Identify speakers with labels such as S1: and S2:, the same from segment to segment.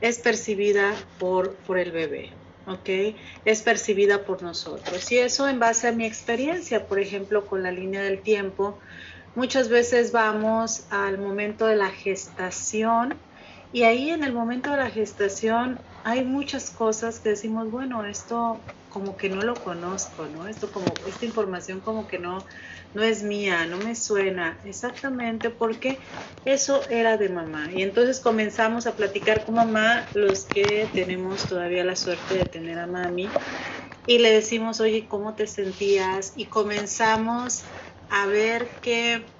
S1: es percibida por, por el bebé. ¿ok? Es percibida por nosotros. Y eso en base a mi experiencia, por ejemplo, con la línea del tiempo, muchas veces vamos al momento de la gestación y ahí en el momento de la gestación hay muchas cosas que decimos, bueno, esto como que no lo conozco, ¿no? Esto como, esta información como que no, no es mía, no me suena exactamente porque eso era de mamá. Y entonces comenzamos a platicar con mamá, los que tenemos todavía la suerte de tener a mami, y le decimos, oye, ¿cómo te sentías? Y comenzamos a ver que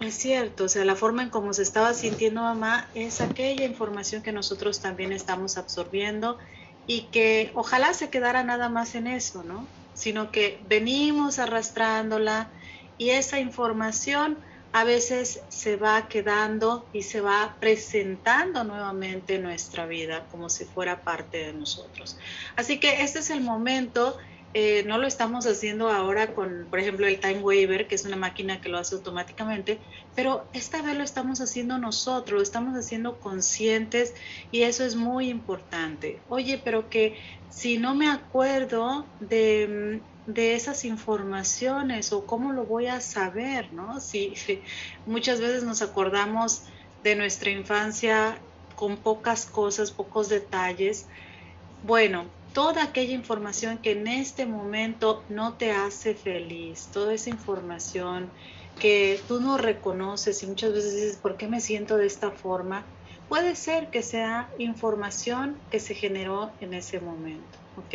S1: es cierto, o sea, la forma en cómo se estaba sintiendo mamá es aquella información que nosotros también estamos absorbiendo y que ojalá se quedara nada más en eso, ¿no? Sino que venimos arrastrándola y esa información a veces se va quedando y se va presentando nuevamente en nuestra vida como si fuera parte de nosotros. Así que este es el momento eh, no lo estamos haciendo ahora con, por ejemplo, el Time Waiver, que es una máquina que lo hace automáticamente, pero esta vez lo estamos haciendo nosotros, lo estamos haciendo conscientes y eso es muy importante. Oye, pero que si no me acuerdo de, de esas informaciones o cómo lo voy a saber, ¿no? Si muchas veces nos acordamos de nuestra infancia con pocas cosas, pocos detalles. Bueno, toda aquella información que en este momento no te hace feliz, toda esa información que tú no reconoces y muchas veces dices, ¿por qué me siento de esta forma? Puede ser que sea información que se generó en ese momento, ¿ok?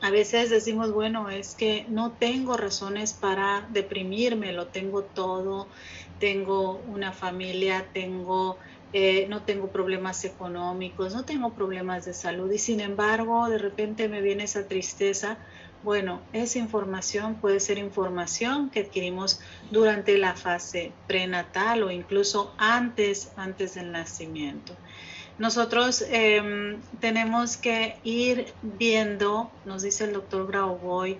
S1: A veces decimos, bueno, es que no tengo razones para deprimirme, lo tengo todo, tengo una familia, tengo eh, no tengo problemas económicos, no tengo problemas de salud y sin embargo de repente me viene esa tristeza. Bueno, esa información puede ser información que adquirimos durante la fase prenatal o incluso antes, antes del nacimiento. Nosotros em, tenemos que ir viendo, nos dice el doctor Grauboy,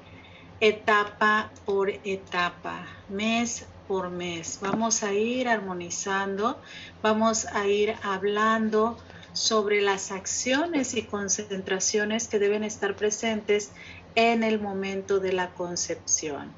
S1: etapa por etapa, mes por mes. Vamos a ir armonizando, vamos a ir hablando sobre las acciones y concentraciones que deben estar presentes en el momento de la concepción.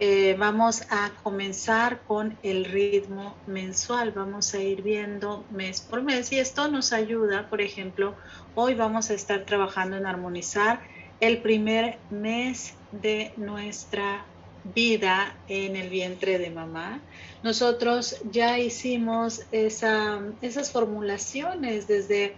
S1: Eh, vamos a comenzar con el ritmo mensual, vamos a ir viendo mes por mes y esto nos ayuda, por ejemplo, hoy vamos a estar trabajando en armonizar el primer mes de nuestra vida en el vientre de mamá. Nosotros ya hicimos esas formulaciones desde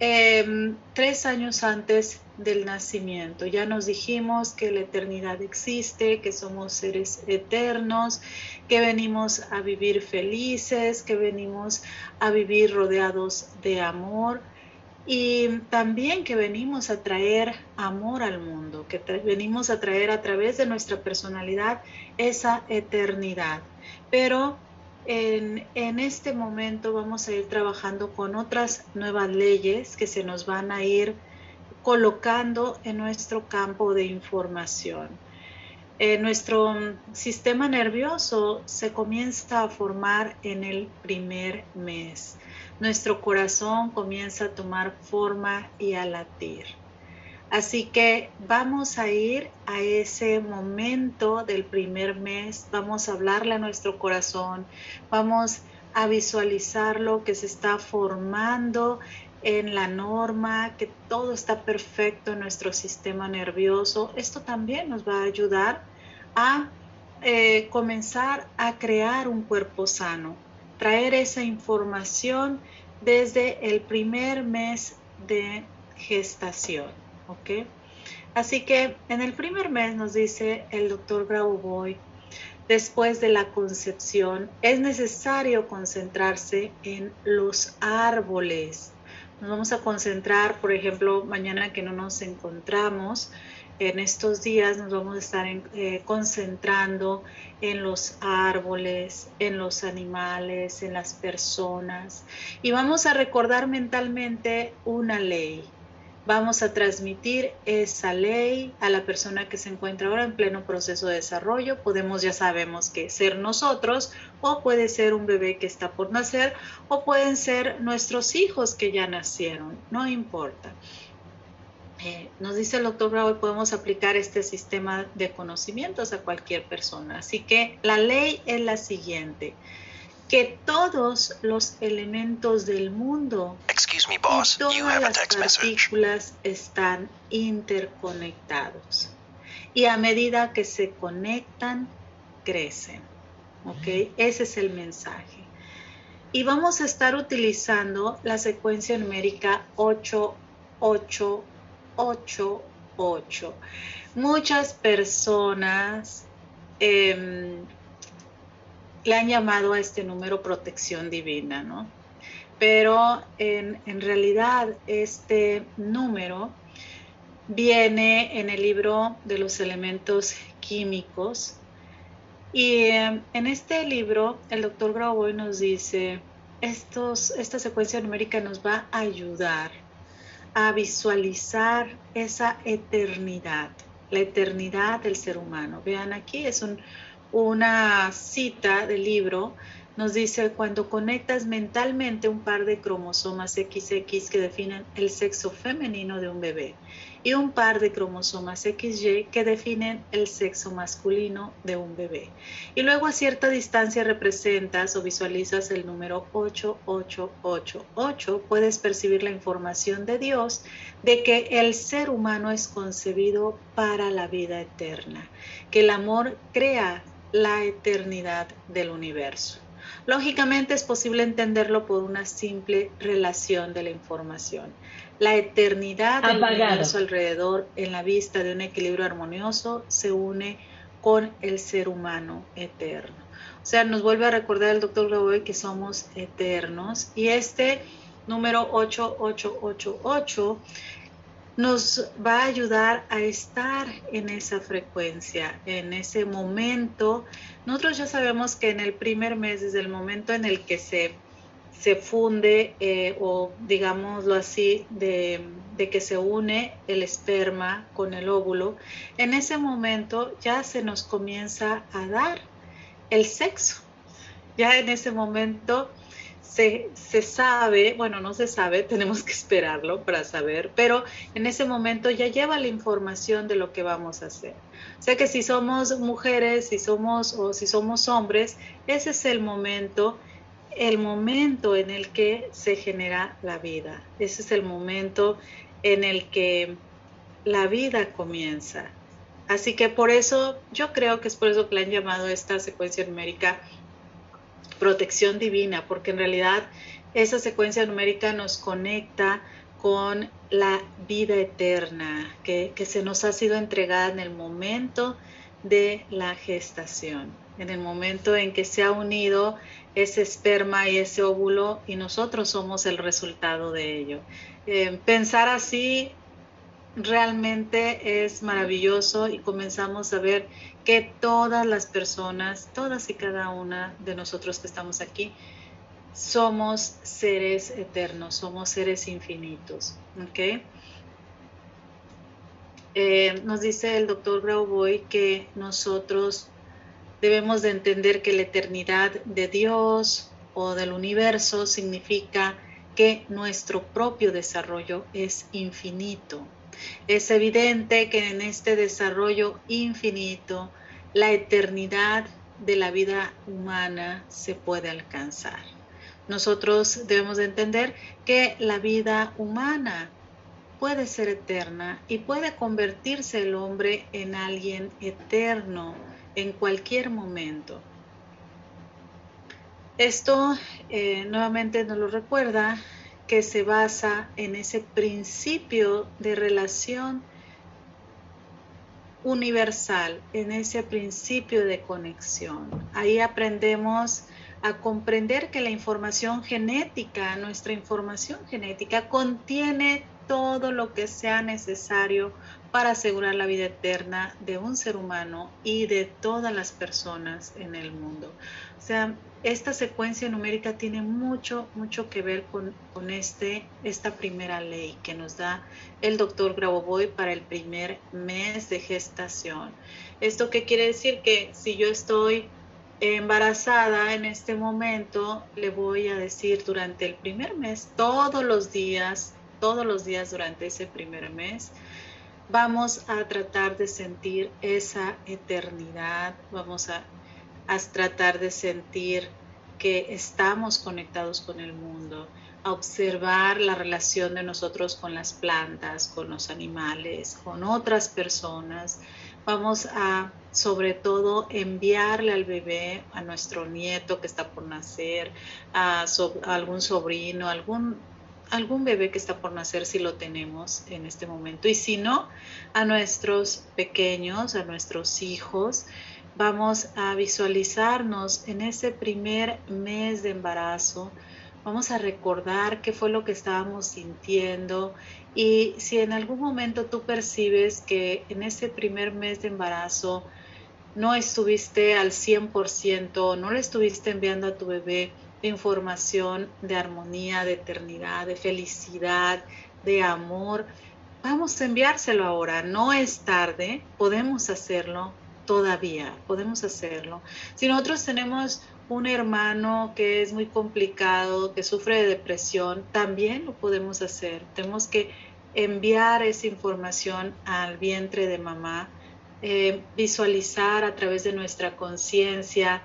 S1: em, tres años antes del nacimiento. Ya nos dijimos que la eternidad existe, que somos seres eternos, que venimos a vivir felices, que venimos a vivir rodeados de amor y también que venimos a traer amor al mundo, que venimos a traer a través de nuestra personalidad esa eternidad. Pero en, este momento vamos a ir trabajando con otras nuevas leyes que se nos van a ir colocando en nuestro campo de información. Eh, nuestro sistema nervioso se comienza a formar en el primer mes nuestro corazón comienza a tomar forma y a latir. Así que vamos a ir a ese momento del primer mes, vamos a hablarle a nuestro corazón, vamos a visualizar lo que se está formando en la norma, que todo está perfecto en nuestro sistema nervioso. Esto también nos va a ayudar a eh, comenzar a crear un cuerpo sano, traer esa información desde el primer mes de gestación. ¿ok? Así que en el primer mes nos dice el doctor Grauboy, después de la concepción es necesario concentrarse en los árboles. Nos vamos a concentrar, por ejemplo, mañana que no nos encontramos, en estos días nos vamos a estar eh, concentrando en los árboles, en los animales, en las personas y vamos a recordar mentalmente una ley. vamos a transmitir esa ley a la persona que se encuentra ahora en pleno proceso de desarrollo. Podemos, ya sabemos que ser nosotros o puede ser un bebé que está por nacer o pueden ser nuestros hijos que ya nacieron, no importa. Eh, nos dice el doctor Bravo, podemos aplicar este sistema de conocimientos a cualquier persona. Así que la ley es la siguiente que todos los elementos del mundo y todas las partículas están interconectados. Y a medida que se conectan, crecen. ¿Ok? Ese es el mensaje. Y vamos a estar utilizando la secuencia numérica 8888. Muchas personas eh, le han llamado a este número protección divina, ¿no? Pero en, realidad este número viene en el libro de los elementos químicos y em, en este libro el doctor Grauboy nos dice, estos, esta secuencia numérica nos va a ayudar a visualizar esa eternidad, la eternidad del ser humano. Vean aquí, es un, una cita del libro nos dice cuando conectas mentalmente un par de cromosomas XX que definen el sexo femenino de un bebé y un par de cromosomas XY que definen el sexo masculino de un bebé. Y luego a cierta distancia representas o visualizas el número 8888, puedes percibir la información de Dios de que el ser humano es concebido para la vida eterna, que el amor crea la eternidad del universo. Lógicamente es posible entenderlo por una simple relación de la información. La eternidad del universo alrededor en la vista de un equilibrio armonioso se une con el ser humano eterno. O sea, nos vuelve a recordar el doctor Graboy que somos eternos y este número 8888 nos va a ayudar a estar en esa frecuencia, en ese momento. Nosotros ya sabemos que en el primer mes, desde el momento en el que se, se funde eh, o digámoslo así, de, de que se une el esperma con el óvulo, en ese momento ya se nos comienza a dar el sexo. Ya en ese momento se, sabe, bueno, no se sabe, tenemos que esperarlo para saber, pero en ese momento ya lleva la información de lo que vamos a hacer. O sea que si somos mujeres, si somos o si somos hombres, ese es el momento, el momento en el que se genera la vida. Ese es el momento en el que la vida comienza. Así que por eso, yo creo que es por eso que le han llamado esta secuencia numérica protección divina, porque en realidad esa secuencia numérica nos conecta con la vida eterna que, se nos ha sido entregada en el momento de la gestación, en el momento en que se ha unido ese esperma y ese óvulo y nosotros somos el resultado de ello. Eh, pensar así realmente es maravilloso y comenzamos a ver que todas las personas, todas y cada una de nosotros que estamos aquí, somos seres eternos, somos seres infinitos. Eh, nos dice el doctor Grauboy que nosotros debemos de entender que la eternidad de Dios o del universo significa que nuestro propio desarrollo es infinito. Es evidente que en este desarrollo infinito la eternidad de la vida humana se puede alcanzar. Nosotros debemos de entender que la vida humana puede ser eterna y puede convertirse el hombre en alguien eterno en cualquier momento. Esto eh, nuevamente nos lo recuerda que se basa en ese principio de relación universal, en ese principio de conexión. Ahí aprendemos a comprender que la información genética, nuestra información genética, contiene todo lo que sea necesario para asegurar la vida eterna de un ser humano y de todas las personas en el mundo. O sea, esta secuencia numérica tiene mucho, mucho que ver con, este, esta primera ley que nos da el doctor Grabovoi para el primer mes de gestación. ¿Esto qué quiere decir? Que si yo estoy embarazada en este momento, le voy a decir durante el primer mes, todos los días, todos los días durante ese primer mes, vamos a tratar de sentir esa eternidad, vamos a a tratar de sentir que estamos conectados con el mundo, a observar la relación de nosotros con las plantas, con los animales, con otras personas. Vamos a, sobre todo, enviarle al bebé, a nuestro nieto que está por nacer, a, algún sobrino, algún algún bebé que está por nacer si lo tenemos en este momento y si no, a nuestros pequeños, a nuestros hijos, Vamos a visualizarnos en ese primer mes de embarazo. Vamos a recordar qué fue lo que estábamos sintiendo y si en algún momento tú percibes que en ese primer mes de embarazo no estuviste al 100%, no le estuviste enviando a tu bebé información de armonía, de eternidad, de felicidad, de amor, vamos a enviárselo ahora. No es tarde, podemos hacerlo todavía, podemos hacerlo. Si nosotros tenemos un hermano que es muy complicado, que sufre de depresión, también lo podemos hacer. Tenemos que enviar esa información al vientre de mamá, eh, visualizar a través de nuestra conciencia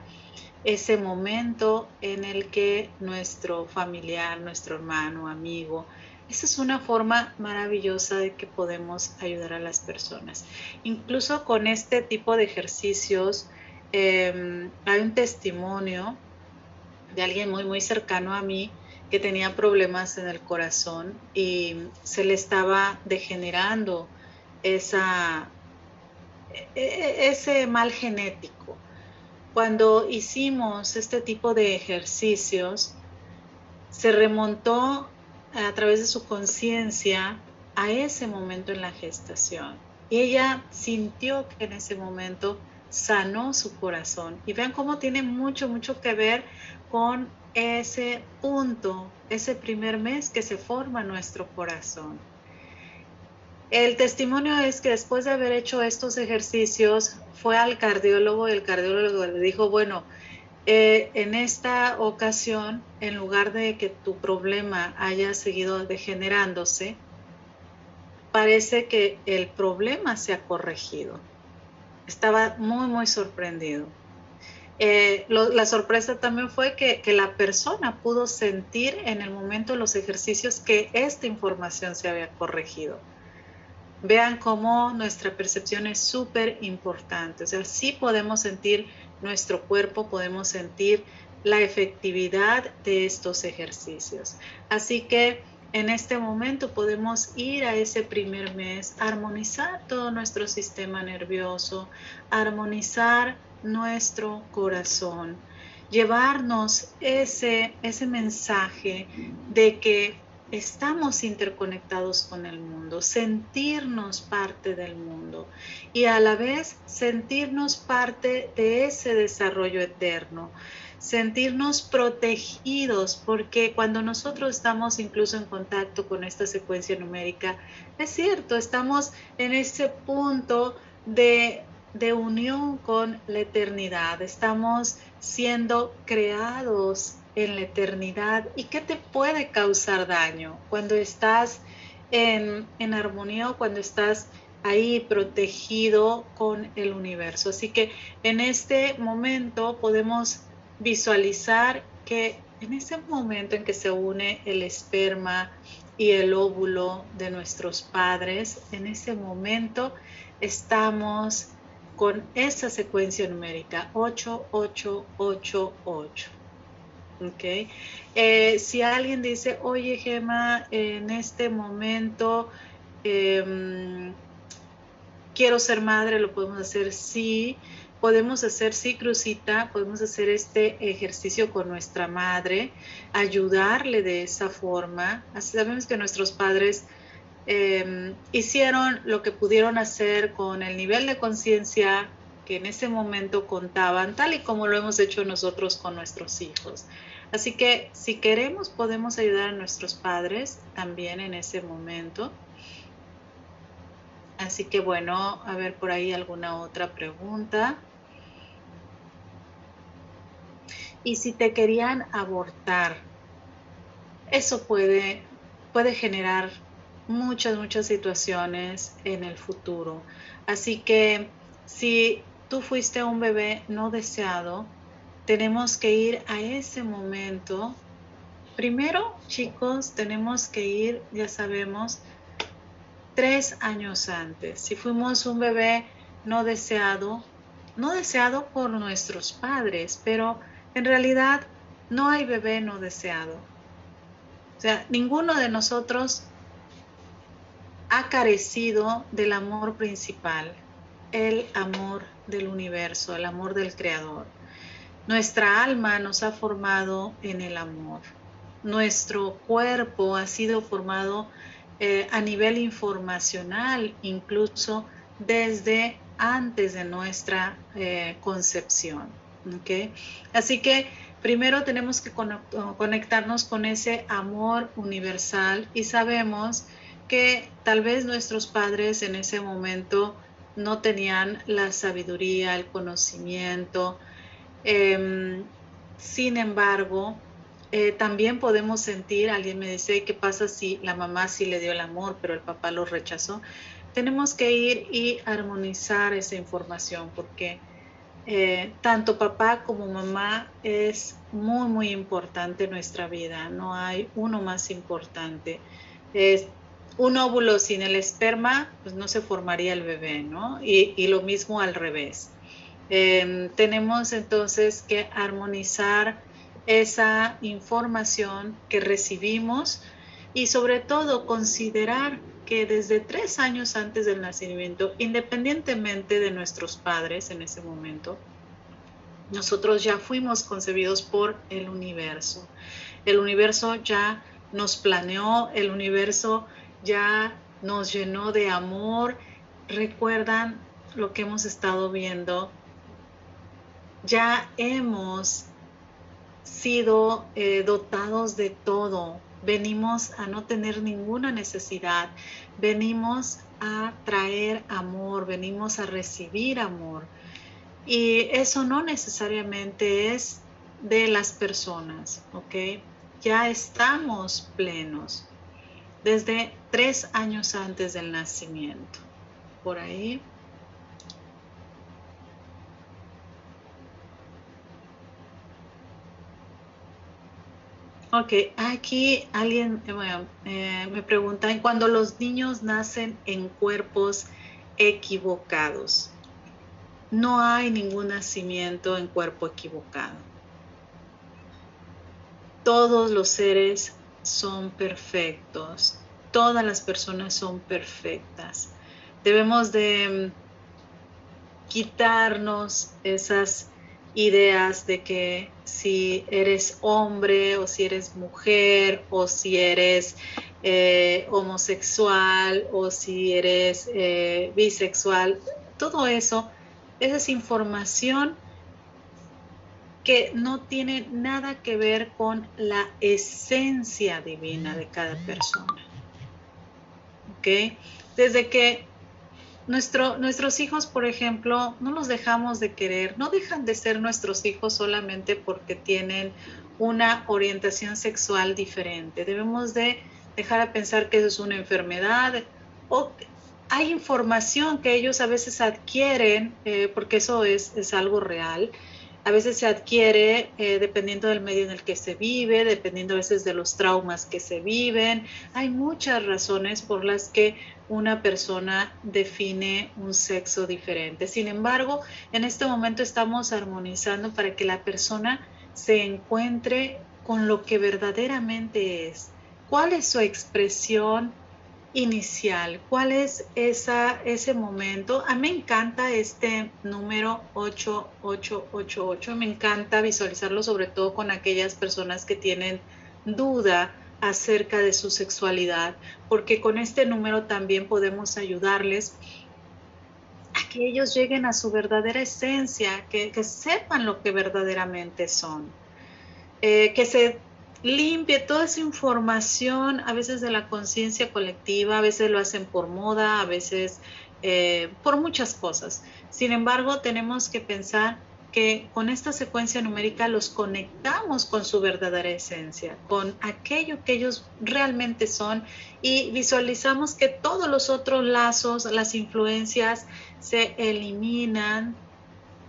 S1: ese momento en el que nuestro familiar, nuestro hermano, amigo, esa es una forma maravillosa de que podemos ayudar a las personas. Incluso con este tipo de ejercicios, em, hay un testimonio de alguien muy, muy cercano a mí que tenía problemas en el corazón y se le estaba degenerando esa, e, e, ese mal genético. Cuando hicimos este tipo de ejercicios, se remontó a través de su conciencia a ese momento en la gestación. Y ella sintió que en ese momento sanó su corazón. Y vean cómo tiene mucho, mucho que ver con ese punto, ese primer mes que se forma nuestro corazón. El testimonio es que después de haber hecho estos ejercicios, fue al cardiólogo y el cardiólogo le dijo, bueno, eh, en esta ocasión, en lugar de que tu problema haya seguido degenerándose, parece que el problema se ha corregido. Estaba muy, muy sorprendido. Eh, la sorpresa también fue que, que, la persona pudo sentir en el momento de los ejercicios que esta información se había corregido. Vean cómo nuestra percepción es súper importante. O sea, sí podemos sentir nuestro cuerpo podemos sentir la efectividad de estos ejercicios. Así que en este momento podemos ir a ese primer mes, armonizar todo nuestro sistema nervioso, armonizar nuestro corazón, llevarnos ese, ese mensaje de que estamos interconectados con el mundo, sentirnos parte del mundo y a la vez sentirnos parte de ese desarrollo eterno, sentirnos protegidos, porque cuando nosotros estamos incluso en contacto con esta secuencia numérica, es cierto, estamos en ese punto de, de unión con la eternidad, estamos siendo creados en la eternidad y qué te puede causar daño cuando estás en, en armonía o cuando estás ahí protegido con el universo. Así que en este momento podemos visualizar que en ese momento en que se une el esperma y el óvulo de nuestros padres, en ese momento estamos con esa secuencia numérica 8888. Okay. Eh, si alguien dice, oye Gema, en este momento em, quiero ser madre, lo podemos hacer sí. Podemos hacer sí, Crucita, podemos hacer este ejercicio con nuestra madre, ayudarle de esa forma. Sabemos que nuestros padres em, hicieron lo que pudieron hacer con el nivel de conciencia que en ese momento contaban, tal y como lo hemos hecho nosotros con nuestros hijos. Así que si queremos podemos ayudar a nuestros padres también en ese momento. Así que bueno, a ver por ahí alguna otra pregunta. Y si te querían abortar, eso puede, puede generar muchas, muchas situaciones en el futuro. Así que si tú fuiste un bebé no deseado, tenemos que ir a ese momento. Primero, chicos, tenemos que ir, ya sabemos, tres años antes. Si fuimos un bebé no deseado, no deseado por nuestros padres, pero en realidad no hay bebé no deseado. O sea, ninguno de nosotros ha carecido del amor principal, el amor del universo, el amor del Creador. Nuestra alma nos ha formado en el amor. Nuestro cuerpo ha sido formado eh, a nivel informacional, incluso desde antes de nuestra eh, concepción. Así que primero tenemos que conectarnos con ese amor universal y sabemos que tal vez nuestros padres en ese momento no tenían la sabiduría, el conocimiento. Em, sin embargo, eh, también podemos sentir, alguien me dice, ¿qué pasa si la mamá sí le dio el amor, pero el papá lo rechazó? Tenemos que ir y armonizar esa información porque eh, tanto papá como mamá es muy, muy importante en nuestra vida. No hay uno más importante. Es, un óvulo sin el esperma, pues no se formaría el bebé, ¿no? Y, lo mismo al revés. Em, tenemos entonces que armonizar esa información que recibimos y sobre todo considerar que desde tres años antes del nacimiento, independientemente de nuestros padres en ese momento, nosotros ya fuimos concebidos por el universo. El universo ya nos planeó, el universo ya nos llenó de amor. Recuerdan lo que hemos estado viendo. Ya hemos sido eh, dotados de todo. Venimos a no tener ninguna necesidad. Venimos a traer amor, venimos a recibir amor. Y eso no necesariamente es de las personas, ¿ok? Ya estamos plenos desde tres años antes del nacimiento. Por ahí. Ok, aquí alguien eh, eh, me pregunta, cuando los niños nacen en cuerpos equivocados, no hay ningún nacimiento en cuerpo equivocado. Todos los seres son perfectos, todas las personas son perfectas. Debemos de mm, quitarnos esas ideas de que si eres hombre o si eres mujer o si eres eh, homosexual o si eres eh, bisexual, todo eso, esa es información que no tiene nada que ver con la esencia divina de cada persona. ¿Ok? Desde que nuestro, nuestros hijos, por ejemplo, no los dejamos de querer, no dejan de ser nuestros hijos solamente porque tienen una orientación sexual diferente. Debemos de dejar de pensar que eso es una enfermedad o hay información que ellos a veces adquieren, eh, porque eso es, es algo real, a veces se adquiere eh, dependiendo del medio en el que se vive, dependiendo a veces de los traumas que se viven. Hay muchas razones por las que una persona define un sexo diferente. Sin embargo, en este momento estamos armonizando para que la persona se encuentre con lo que verdaderamente es. ¿Cuál es su expresión inicial. ¿Cuál es esa, ese momento? A mí me encanta este número 8888. Me encanta visualizarlo sobre todo con aquellas personas que tienen duda acerca de su sexualidad, porque con este número también podemos ayudarles a que ellos lleguen a su verdadera esencia, que, sepan lo que verdaderamente son, eh, que se limpie toda esa información, a veces de la conciencia colectiva, a veces lo hacen por moda, a veces eh, por muchas cosas. Sin embargo, tenemos que pensar que con esta secuencia numérica los conectamos con su verdadera esencia, con aquello que ellos realmente son y visualizamos que todos los otros lazos, las influencias se eliminan,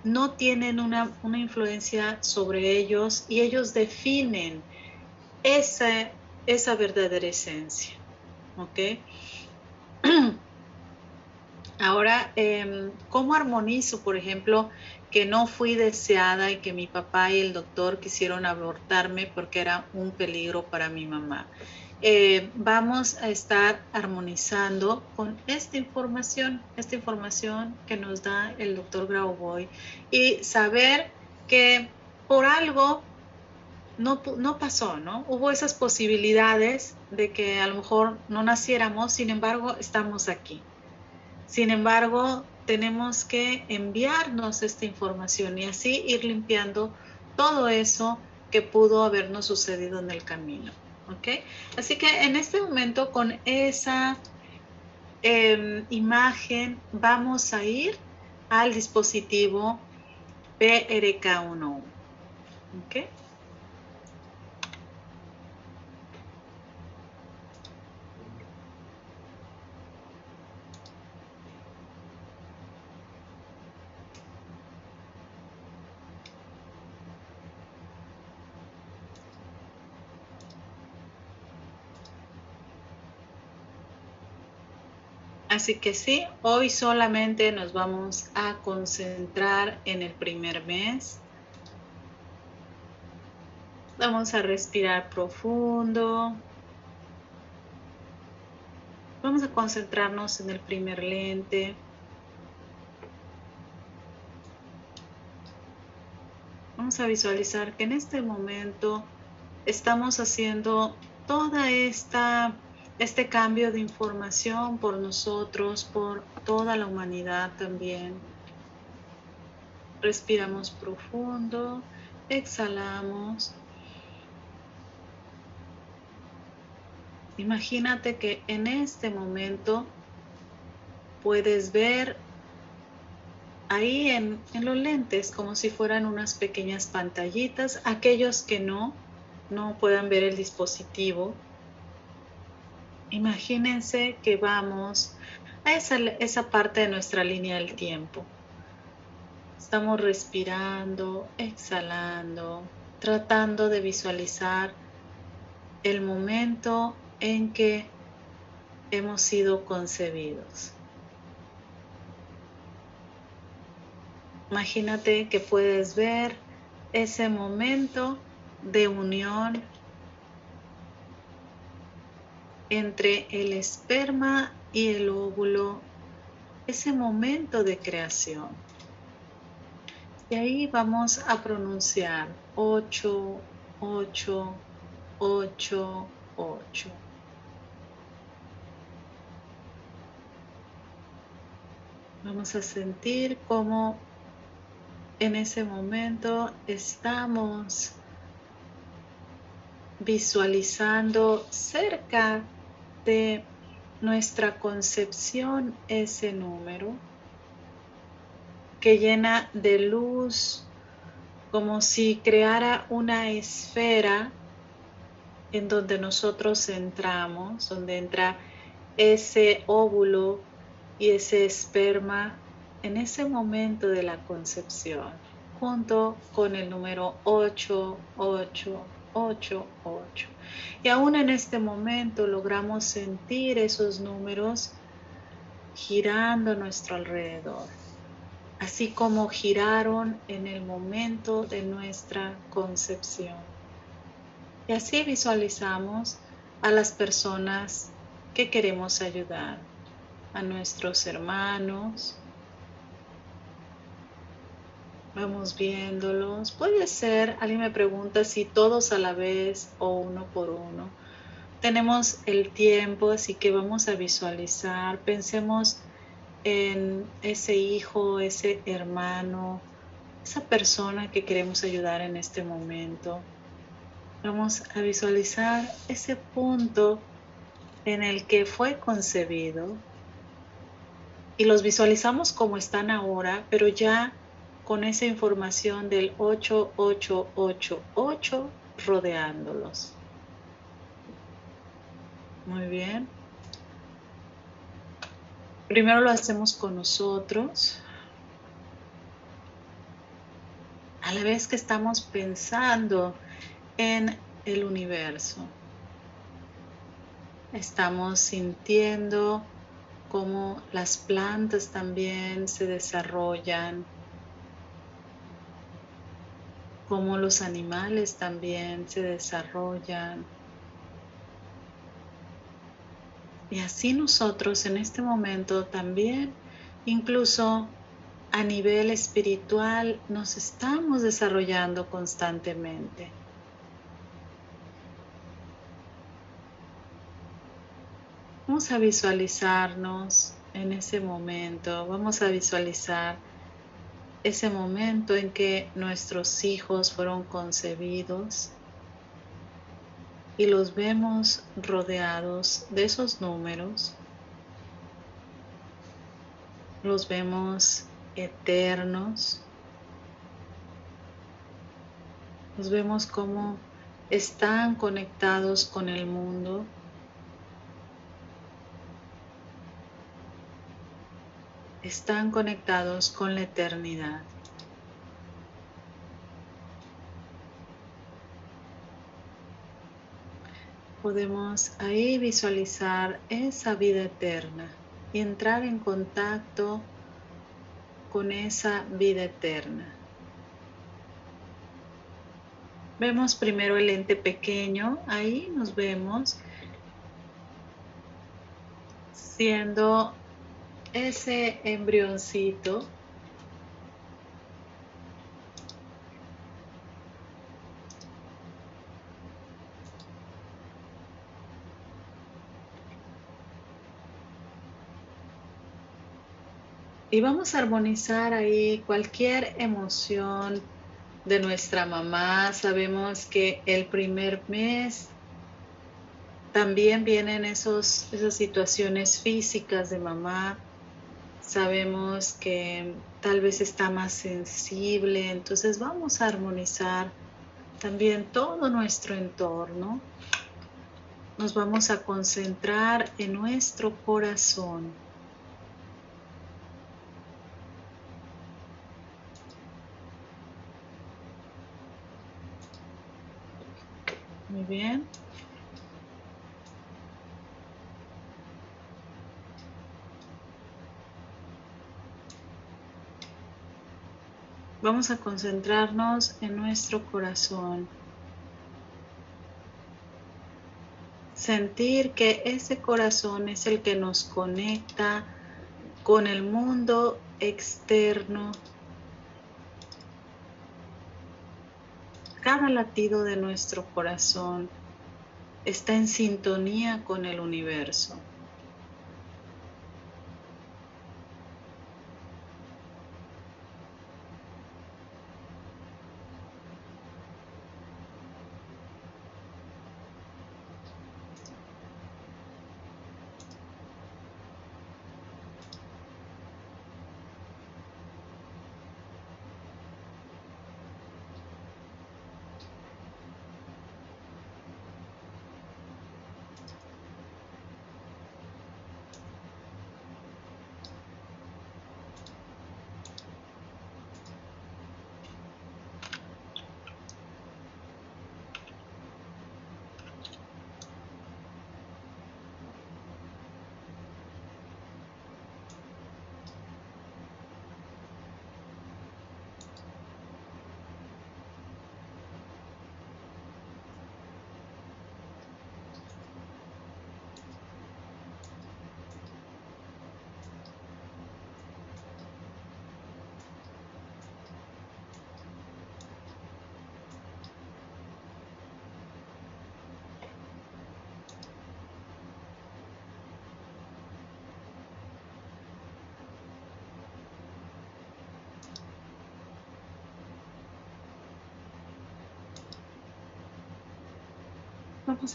S1: no tienen una, influencia sobre ellos y ellos definen esa, esa verdadera esencia. ¿Ok? Ahora, em, ¿cómo armonizo, por ejemplo, que no fui deseada y que mi papá y el doctor quisieron abortarme porque era un peligro para mi mamá. Eh, vamos a estar armonizando con esta información, esta información que nos da el doctor Grauboy y saber que por algo no, no pasó, ¿no? Hubo esas posibilidades de que a lo mejor no naciéramos, sin embargo, estamos aquí. Sin embargo, tenemos que enviarnos esta información y así ir limpiando todo eso que pudo habernos sucedido en el camino. ¿ok? Así que en este momento con esa em, imagen vamos a ir al dispositivo PRK1. ¿ok? Así que sí, hoy solamente nos vamos a concentrar en el primer mes. Vamos a respirar profundo. Vamos a concentrarnos en el primer lente. Vamos a visualizar que en este momento estamos haciendo toda esta este cambio de información por nosotros, por toda la humanidad también. Respiramos profundo, exhalamos. Imagínate que en este momento puedes ver ahí en, los lentes como si fueran unas pequeñas pantallitas. Aquellos que no, no puedan ver el dispositivo, Imagínense que vamos a esa, esa parte de nuestra línea del tiempo. Estamos respirando, exhalando, tratando de visualizar el momento en que hemos sido concebidos. Imagínate que puedes ver ese momento de unión entre el esperma y el óvulo, ese momento de creación. Y ahí vamos a pronunciar 8, 8, 8, 8. Vamos a sentir cómo en ese momento estamos visualizando cerca de nuestra concepción ese número que llena de luz como si creara una esfera en donde nosotros entramos, donde entra ese óvulo y ese esperma en ese momento de la concepción, junto con el número 888. Y aún en este momento logramos sentir esos números girando a nuestro alrededor, así como giraron en el momento de nuestra concepción. Y así visualizamos a las personas que queremos ayudar, a nuestros hermanos, Vamos viéndolos. Puede ser, alguien me pregunta si todos a la vez o uno por uno. Tenemos el tiempo, así que vamos a visualizar. Pensemos en ese hijo, ese hermano, esa persona que queremos ayudar en este momento. Vamos a visualizar ese punto en el que fue concebido y los visualizamos como están ahora, pero ya con esa información del 8888 rodeándolos. Muy bien. Primero lo hacemos con nosotros. A la vez que estamos pensando en el universo. Estamos sintiendo cómo las plantas también se desarrollan, cómo los animales también se desarrollan. Y así nosotros en este momento también, incluso a nivel espiritual, nos estamos desarrollando constantemente. Vamos a visualizarnos en ese momento, vamos a visualizar ese momento en que nuestros hijos fueron concebidos y los vemos rodeados de esos números. Los vemos eternos. Los vemos como están conectados con el mundo están conectados con la eternidad. Podemos ahí visualizar esa vida eterna y entrar en contacto con esa vida eterna. Vemos primero el ente pequeño, ahí nos vemos siendo ese embrioncito y vamos a armonizar ahí cualquier emoción de nuestra mamá. Sabemos que el primer mes también vienen esos, esas situaciones físicas de mamá sabemos que tal vez está más sensible, entonces vamos a armonizar también todo nuestro entorno. Nos vamos a concentrar en nuestro corazón. Muy bien. Vamos a concentrarnos en nuestro corazón. Sentir que ese corazón es el que nos conecta con el mundo externo. Cada latido de nuestro corazón está en sintonía con el universo.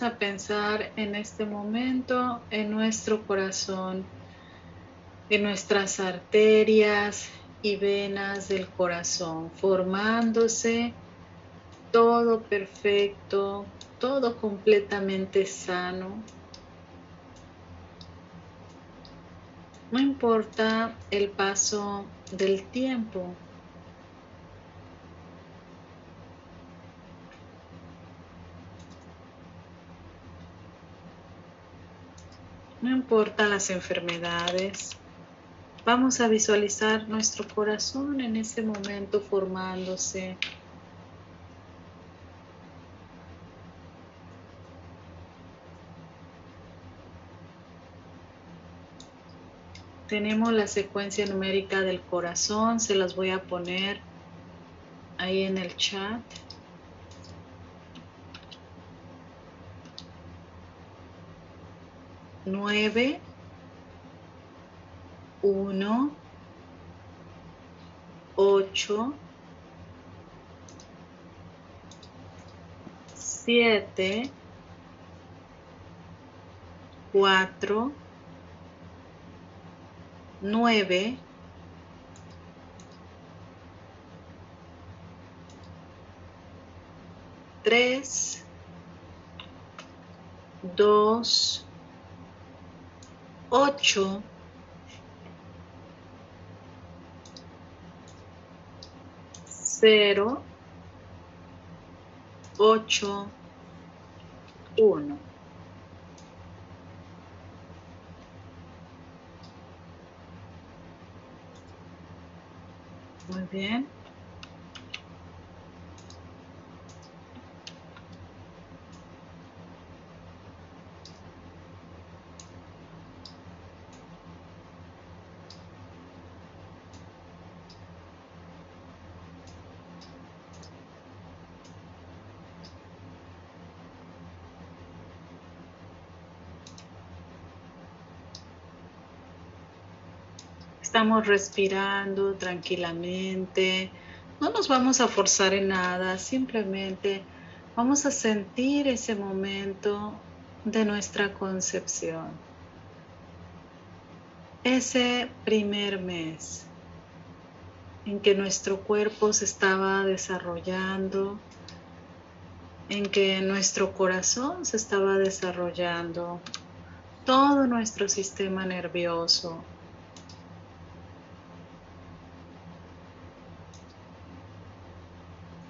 S1: A pensar en este momento en nuestro corazón, en nuestras arterias y venas del corazón, formándose todo perfecto, todo completamente sano. No importa el paso del tiempo, No importa las enfermedades, vamos a visualizar nuestro corazón en ese momento formándose. Tenemos la secuencia numérica del corazón, se las voy a poner ahí en el chat. 9, 1, 8, 7, 4, 9, 3, 2, ocho, cero, ocho, uno. Muy bien. Estamos respirando tranquilamente. No nos vamos a forzar en nada, simplemente vamos a sentir ese momento de nuestra concepción. Ese primer mes en que nuestro cuerpo se estaba desarrollando, en que nuestro corazón se estaba desarrollando, todo nuestro sistema nervioso,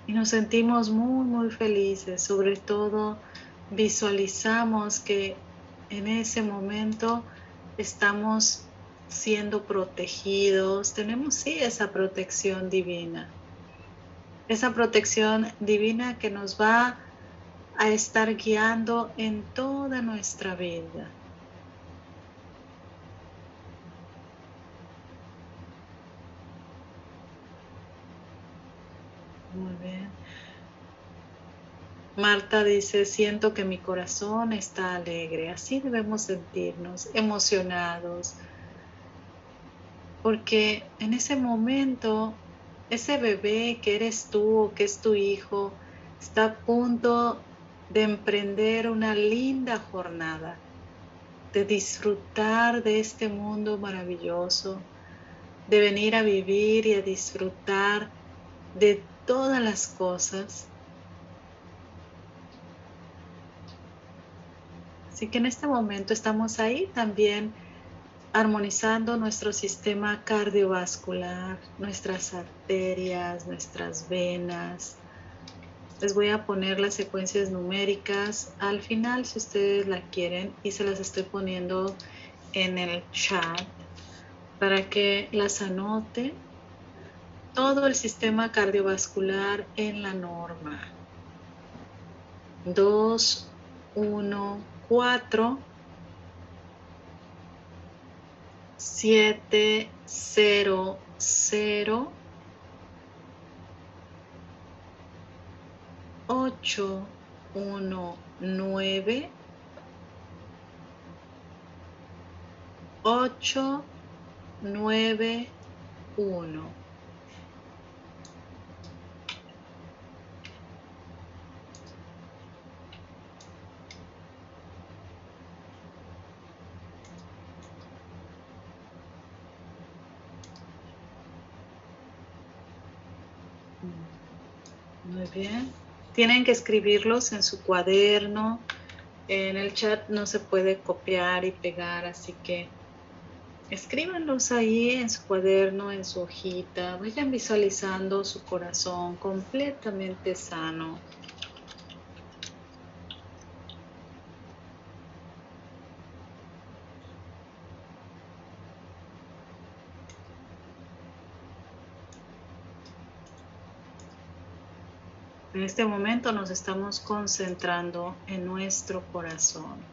S1: y nos sentimos muy, muy felices. Sobre todo visualizamos que en ese momento estamos siendo protegidos, tenemos sí esa protección divina, esa protección divina que nos va a estar guiando en toda nuestra vida. Muy bien. Marta dice, siento que mi corazón está alegre. Así debemos sentirnos, emocionados. Porque en ese momento, ese bebé que eres tú o que es tu hijo, está a punto de emprender una linda jornada, de disfrutar de este mundo maravilloso, de venir a vivir y a disfrutar de todas las cosas. Así que en este momento estamos ahí también armonizando nuestro sistema cardiovascular, nuestras arterias, nuestras venas. Les voy a poner las secuencias numéricas al final si ustedes la quieren y se las estoy poniendo en el chat para que las anoten todo el sistema cardiovascular en la norma. 2, 1, 4, 7, 0, 0, 8, 1, 9, 8, 9, 1. Muy bien. Tienen que escribirlos en su cuaderno. En el chat no se puede copiar y pegar, así que escríbanlos ahí en su cuaderno, en su hojita. Vayan visualizando su corazón completamente sano. En este momento nos estamos concentrando en nuestro corazón.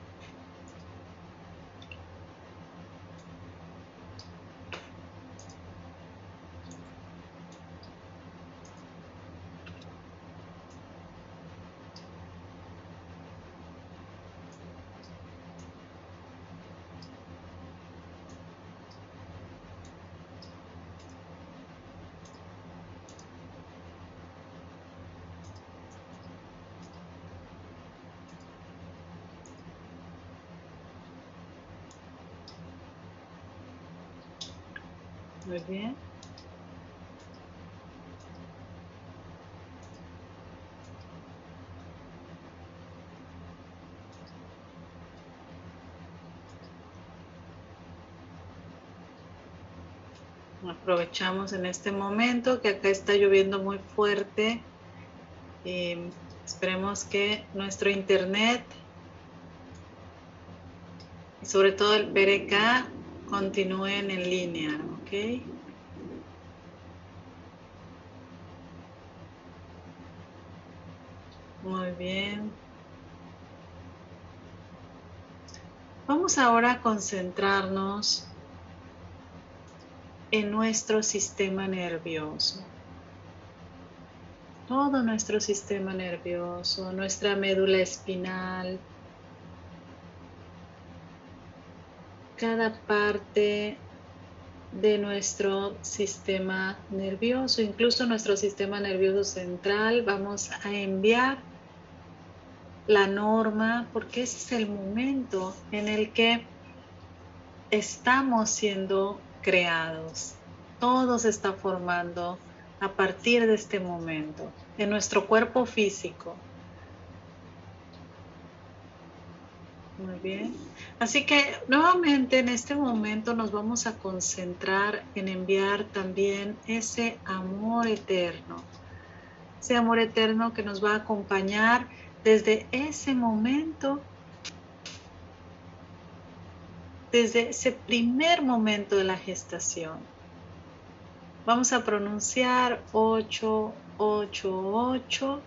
S1: Muy bien. Aprovechamos en este momento que acá está lloviendo muy fuerte. Y esperemos que nuestro internet y sobre todo el BRK continúen en línea, ¿ok? Muy bien. Vamos ahora a concentrarnos nuestro sistema nervioso. Todo nuestro sistema nervioso, nuestra médula espinal, cada parte de nuestro sistema nervioso, incluso nuestro sistema nervioso central. Vamos a enviar la norma porque es el momento en el que estamos siendo creados. Todo se está formando a partir de este momento, en nuestro cuerpo físico. Muy bien. Así que nuevamente en este momento nos vamos a concentrar en enviar también ese amor eterno. Ese amor eterno que nos va a acompañar desde ese momento, desde ese primer momento de la gestación. Vamos a pronunciar 888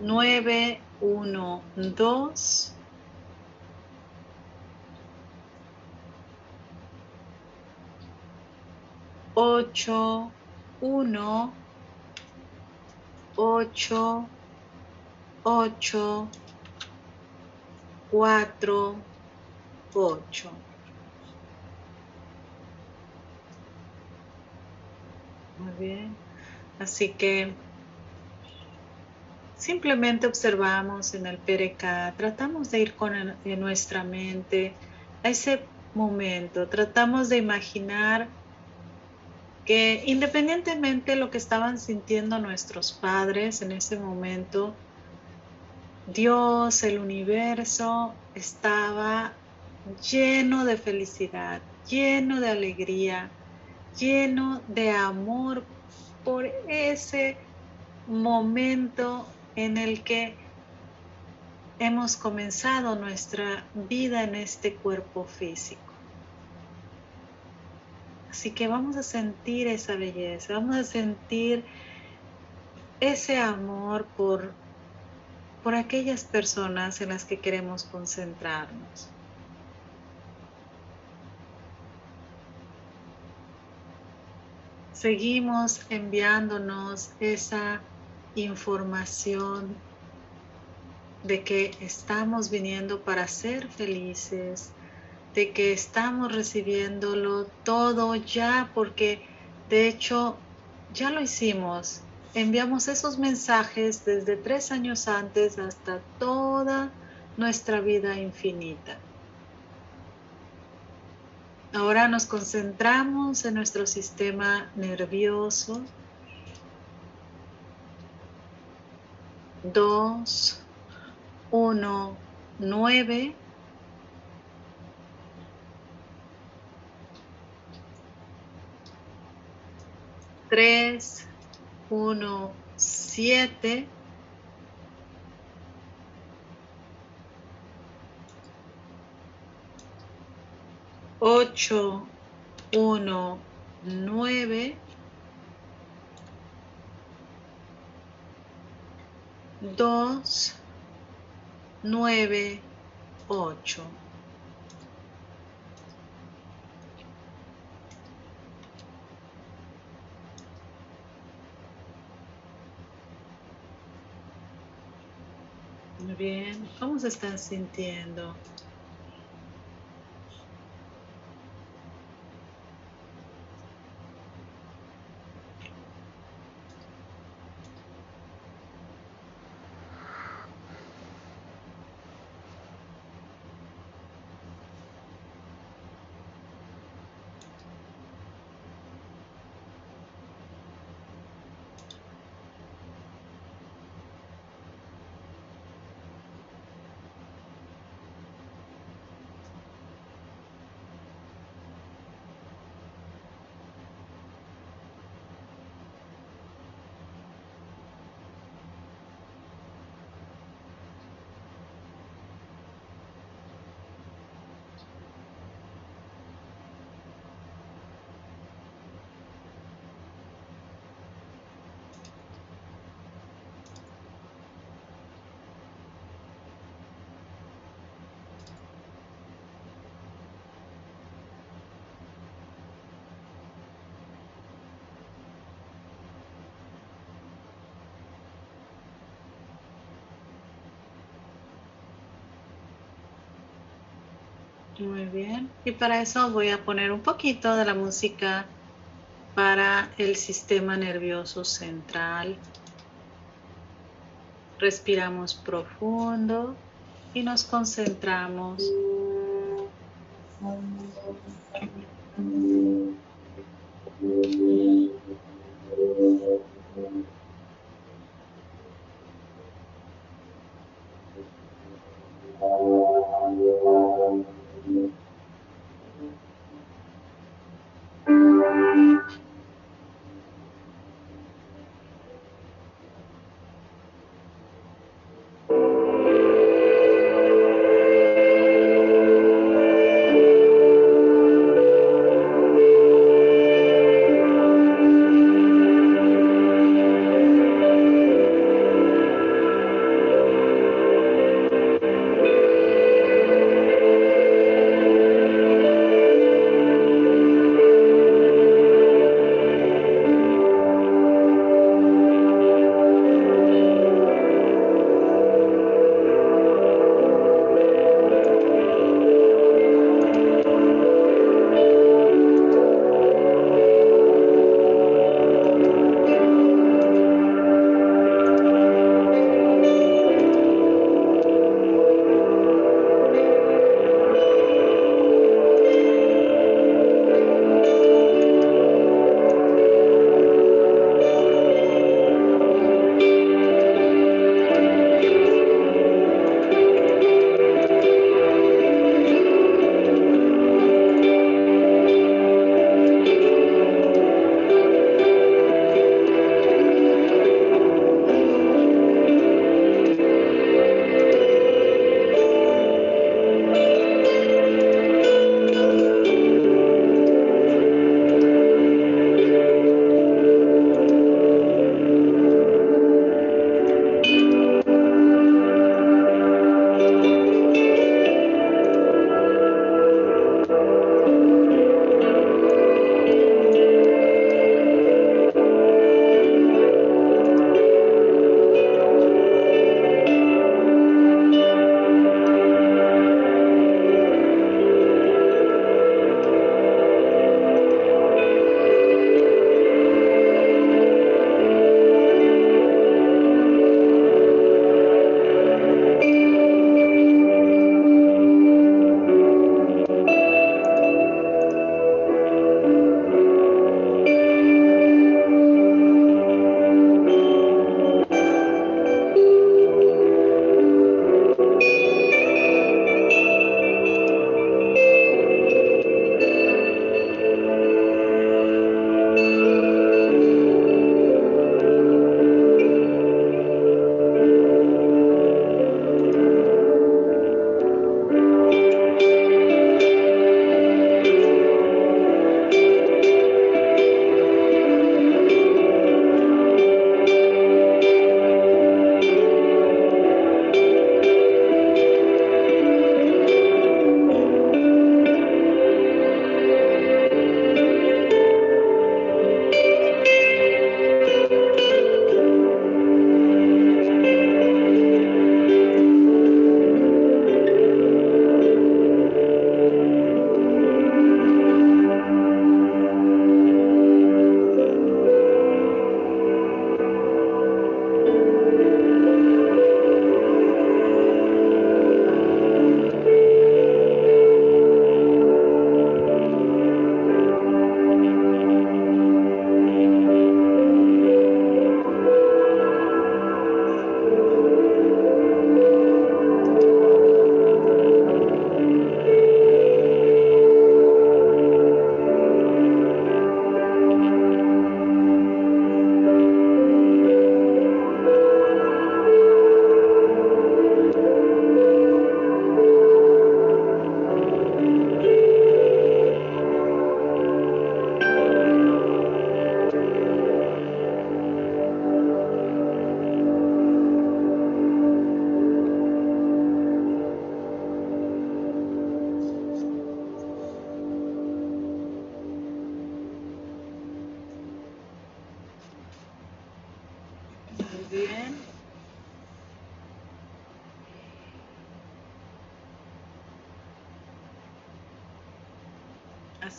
S1: 9 1, 2, ocho, uno, ocho, ocho, cuatro, ocho. Muy bien. Así que Simplemente observamos en el PRK, tratamos de ir con en nuestra mente a ese momento, tratamos de imaginar que independientemente de lo que estaban sintiendo nuestros padres en ese momento, Dios, el universo, estaba lleno de felicidad, lleno de alegría, lleno de amor por ese momento en el que hemos comenzado nuestra vida en este cuerpo físico. Así que vamos a sentir esa belleza, vamos a sentir ese amor por, por aquellas personas en las que queremos concentrarnos. Seguimos enviándonos esa información de que estamos viniendo para ser felices, de que estamos recibiéndolo todo ya, porque de hecho ya lo hicimos. Enviamos esos mensajes desde tres años antes hasta toda nuestra vida infinita. Ahora nos concentramos en nuestro sistema nervioso. Dos, uno, nueve. Tres, uno, siete. Ocho, uno, nueve. Dos, nueve, ocho. Bien, ¿cómo se están sintiendo? Y para eso voy a poner un poquito de la música para el sistema nervioso central. Respiramos profundo y nos concentramos.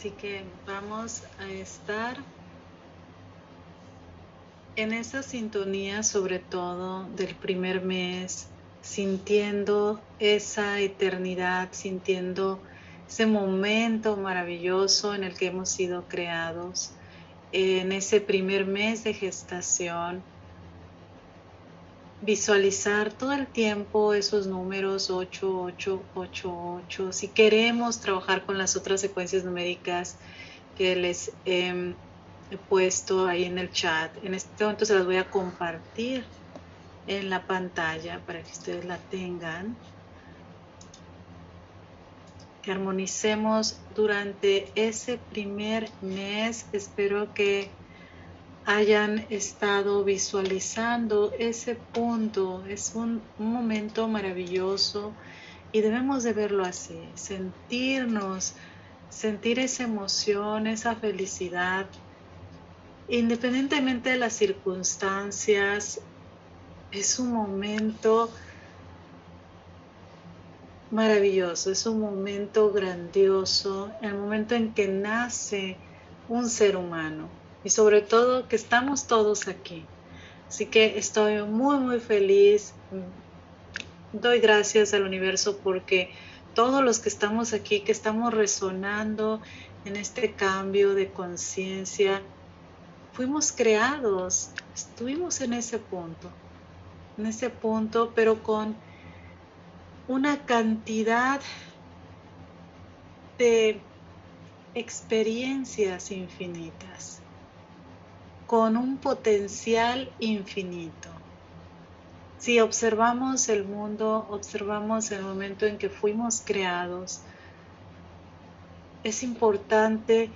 S1: Así que vamos a estar en esa sintonía sobre todo del primer mes, sintiendo esa eternidad, sintiendo ese momento maravilloso en el que hemos sido creados, en ese primer mes de gestación, visualizar todo el tiempo esos números 8888. Si queremos trabajar con las otras secuencias numéricas que les he puesto ahí en el chat, en este momento se las voy a compartir en la pantalla para que ustedes la tengan. Que armonicemos durante ese primer mes. Espero que hayan estado visualizando ese punto. Es un, momento maravilloso y debemos de verlo así, sentirnos, sentir esa emoción, esa felicidad, independientemente de las circunstancias, es un momento maravilloso, es un momento grandioso, el momento en que nace un ser humano y sobre todo que estamos todos aquí. Así que estoy muy, muy feliz. Doy gracias al universo porque todos los que estamos aquí, que estamos resonando en este cambio de conciencia, fuimos creados, estuvimos en ese punto, en ese punto, pero con una cantidad de experiencias infinitas con un potencial infinito. Si observamos el mundo, observamos el momento en que fuimos creados, es importante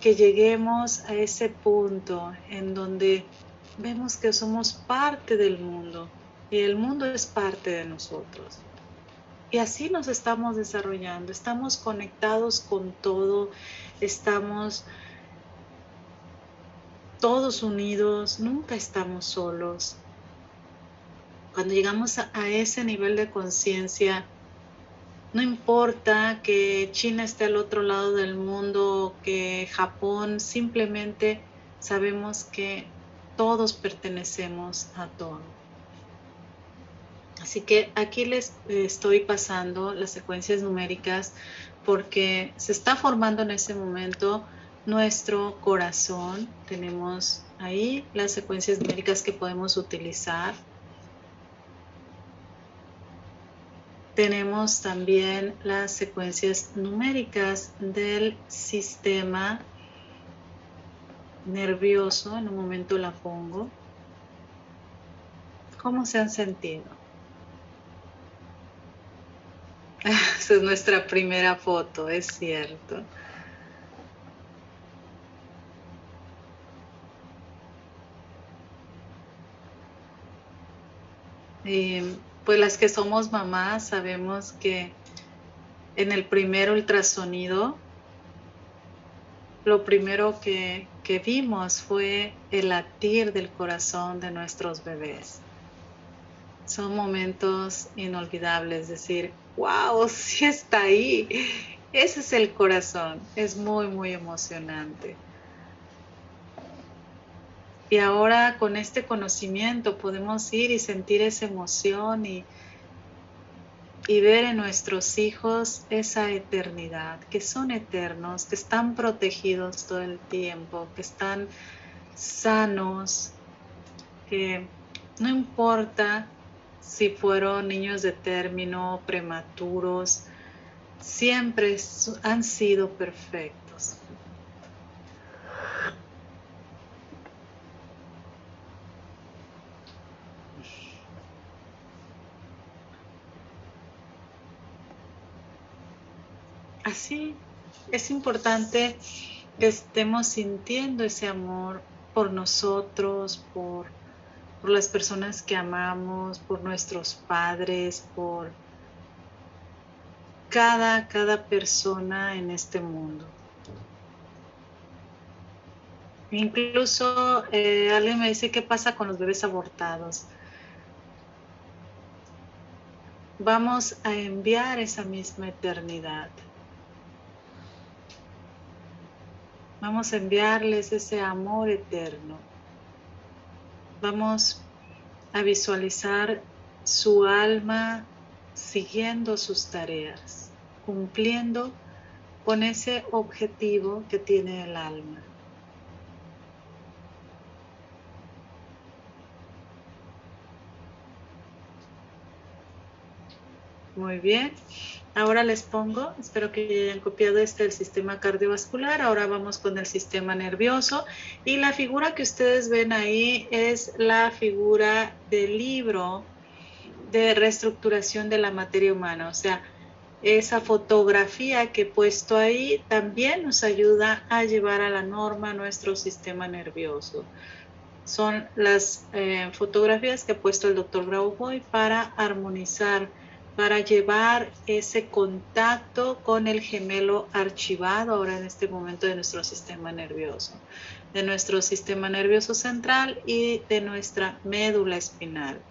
S1: que lleguemos a ese punto en donde vemos que somos parte del mundo y el mundo es parte de nosotros. Y así nos estamos desarrollando, estamos conectados con todo, estamos todos unidos, nunca estamos solos. Cuando llegamos a, ese nivel de conciencia, no importa que China esté al otro lado del mundo, que Japón, simplemente sabemos que todos pertenecemos a todo. Así que aquí les estoy pasando las secuencias numéricas porque se está formando en ese momento nuestro corazón. Tenemos ahí las secuencias numéricas que podemos utilizar. Tenemos también las secuencias numéricas del sistema nervioso. En un momento la pongo. ¿Cómo se han sentido? Esa es nuestra primera foto, es cierto. Eh, pues las que somos mamás sabemos que en el primer ultrasonido lo primero que, que vimos fue el latir del corazón de nuestros bebés. Son momentos inolvidables, decir, wow, sí está ahí. Ese es el corazón, es muy, muy emocionante. Y ahora con este conocimiento podemos ir y sentir esa emoción y, y ver en nuestros hijos esa eternidad, que son eternos, que están protegidos todo el tiempo, que están sanos, que no importa si fueron niños de término, prematuros, siempre han sido perfectos. Así es importante que estemos sintiendo ese amor por nosotros, por, las personas que amamos, por nuestros padres, por cada, cada persona en este mundo. Incluso eh, alguien me dice qué pasa con los bebés abortados. Vamos a enviar esa misma eternidad Vamos a enviarles ese amor eterno. Vamos a visualizar su alma siguiendo sus tareas, cumpliendo con ese objetivo que tiene el alma. Muy bien. Ahora les pongo, espero que hayan copiado este el sistema cardiovascular. Ahora vamos con el sistema nervioso. Y la figura que ustedes ven ahí es la figura del libro de reestructuración de la materia humana. O sea, esa fotografía que he puesto ahí también nos ayuda a llevar a la norma nuestro sistema nervioso. Son las eh, fotografías que ha puesto el doctor Grauboy para armonizar para llevar ese contacto con el gemelo archivado ahora en este momento de nuestro sistema nervioso, de nuestro sistema nervioso central y de nuestra médula espinal.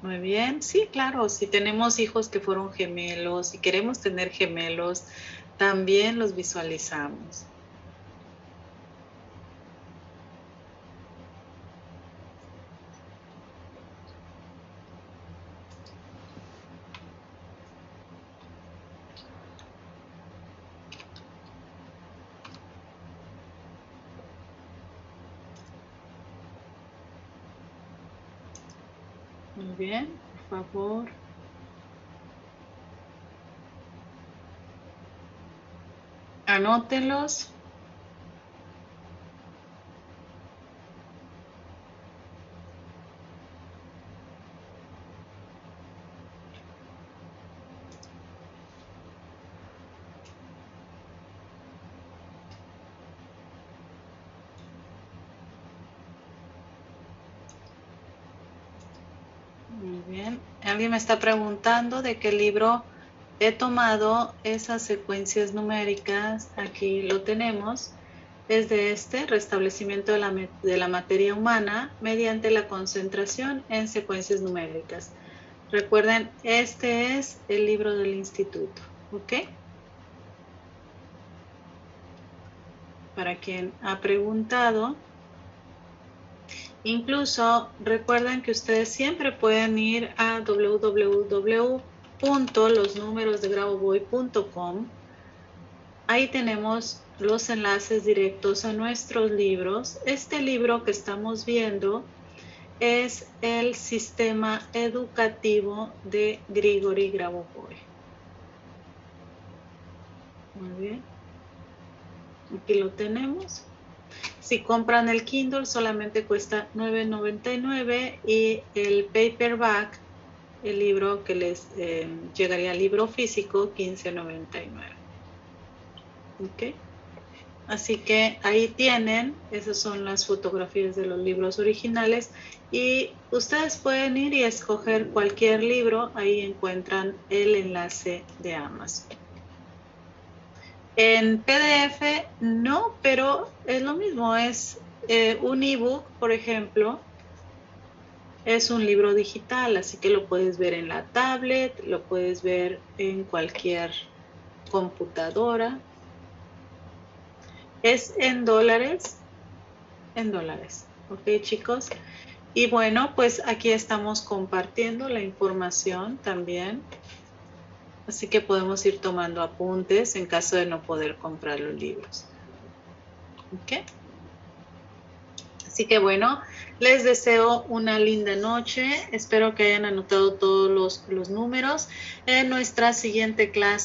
S1: Muy bien, sí, claro, si tenemos hijos que fueron gemelos y queremos tener gemelos, también los visualizamos. Bien, por favor. Anótenlos. Muy bien. Me está preguntando de qué libro he tomado esas secuencias numéricas. Aquí lo tenemos. Es de este, restablecimiento de la, de la materia humana mediante la concentración en secuencias numéricas. Recuerden, este es el libro del instituto. ¿Ok? Para quien ha preguntado, Incluso recuerden que ustedes siempre pueden ir a www.losnumerosdegravoboy.com. Ahí tenemos los enlaces directos a nuestros libros. Este libro que estamos viendo es el sistema educativo de Grigori Grabovoi. Muy bien. Aquí lo tenemos. Si compran el Kindle solamente cuesta $9.99 y el paperback, el libro que les eh, llegaría al libro físico, $15.99. ¿Ok? Así que ahí tienen, esas son las fotografías de los libros originales y ustedes pueden ir y escoger cualquier libro, ahí encuentran el enlace de Amazon. En PDF no, pero es lo mismo, es eh, un ebook, por ejemplo, es un libro digital, así que lo puedes ver en la tablet, lo puedes ver en cualquier computadora. Es en dólares, en dólares, ok chicos. Y bueno, pues aquí estamos compartiendo la información también. Así que podemos ir tomando apuntes en caso de no poder comprar los libros. ¿Ok? Así que bueno, les deseo una linda noche. Espero que hayan anotado todos los, los números. En nuestra siguiente clase